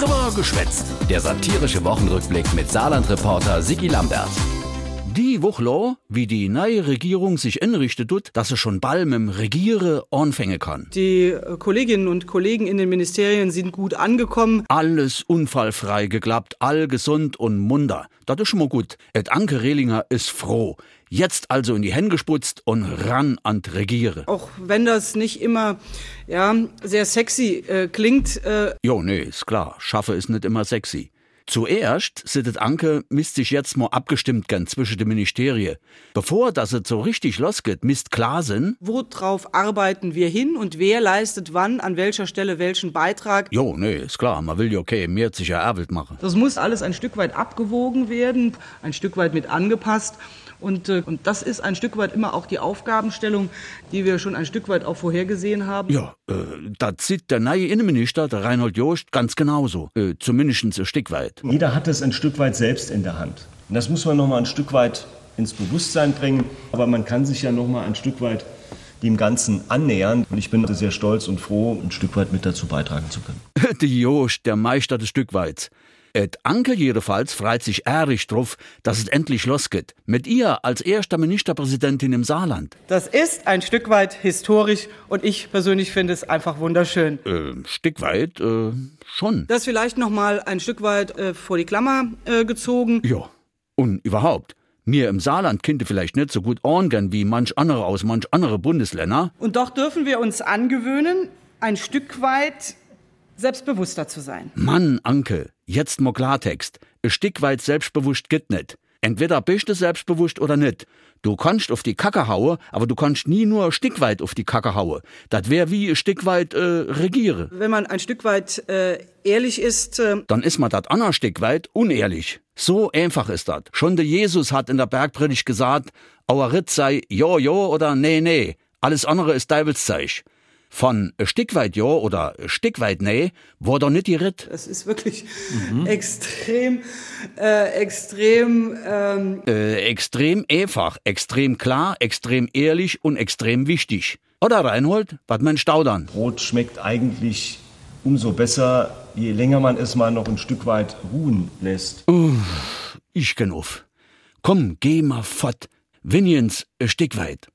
Drüber geschwätzt. Der satirische Wochenrückblick mit Saarland-Reporter Sigi Lambert. Die Woche, wie die neue Regierung sich inrichtet tut, dass sie schon bald mit dem Regiere anfangen kann. Die äh, Kolleginnen und Kollegen in den Ministerien sind gut angekommen. Alles unfallfrei geklappt, all gesund und munter. Das ist schon mal gut. Et Anke Rehlinger ist froh. Jetzt also in die Hände gesputzt und ran an Regiere. Auch wenn das nicht immer ja, sehr sexy äh, klingt. Äh jo, nee, ist klar. Schaffe ist nicht immer sexy. Zuerst sittet Anke, misst sich jetzt mal abgestimmt gern zwischen den Ministerien. Bevor das so richtig losgeht, misst klar sind. Worauf arbeiten wir hin und wer leistet wann, an welcher Stelle welchen Beitrag? Jo, nee, ist klar. Man will ja okay, mehr sich ja erwelt machen. Das muss alles ein Stück weit abgewogen werden, ein Stück weit mit angepasst. Und, äh, und das ist ein Stück weit immer auch die Aufgabenstellung, die wir schon ein Stück weit auch vorhergesehen haben. Ja, äh, das sieht der neue Innenminister, der Reinhold Jost, ganz genauso. Äh, zumindest ein Stück weit. Jeder hat es ein Stück weit selbst in der Hand. Und das muss man noch mal ein Stück weit ins Bewusstsein bringen. Aber man kann sich ja noch mal ein Stück weit dem Ganzen annähern. Und ich bin sehr stolz und froh, ein Stück weit mit dazu beitragen zu können. Jost, der Meister des Stückweits. Et Anke jedenfalls freut sich ehrlich drauf, dass es endlich losgeht. Mit ihr als erster Ministerpräsidentin im Saarland. Das ist ein Stück weit historisch und ich persönlich finde es einfach wunderschön. Äh, Stück weit, äh, schon. Das vielleicht noch mal ein Stück weit äh, vor die Klammer äh, gezogen. Ja, und überhaupt. Mir im Saarland könnte vielleicht nicht so gut orgern wie manch andere aus manch andere Bundesländer. Und doch dürfen wir uns angewöhnen, ein Stück weit selbstbewusster zu sein. Mann, Anke, jetzt mal Klartext. Ein Stück weit selbstbewusst geht nicht. Entweder bist du selbstbewusst oder nicht. Du kannst auf die Kacke hauen, aber du kannst nie nur ein Stück weit auf die Kacke hauen. Das wäre wie ein Stück weit äh, regiere. Wenn man ein Stück weit äh, ehrlich ist, äh dann ist man das andere Stück weit unehrlich. So einfach ist das. Schon der Jesus hat in der Bergpredigt gesagt, auer Ritt sei jo jo oder nee nee. Alles andere ist Teufelszeug von ein Stück weit ja oder ein Stück weit nee, war doch nicht die Ritt. Das ist wirklich mhm. extrem, äh, extrem, ähm äh, extrem einfach, extrem klar, extrem ehrlich und extrem wichtig. Oder Reinhold, was mein Staudern? Brot schmeckt eigentlich umso besser, je länger man es mal noch ein Stück weit ruhen lässt. Uh, ich auf. Komm, geh mal fort. Winjens ein Stück weit.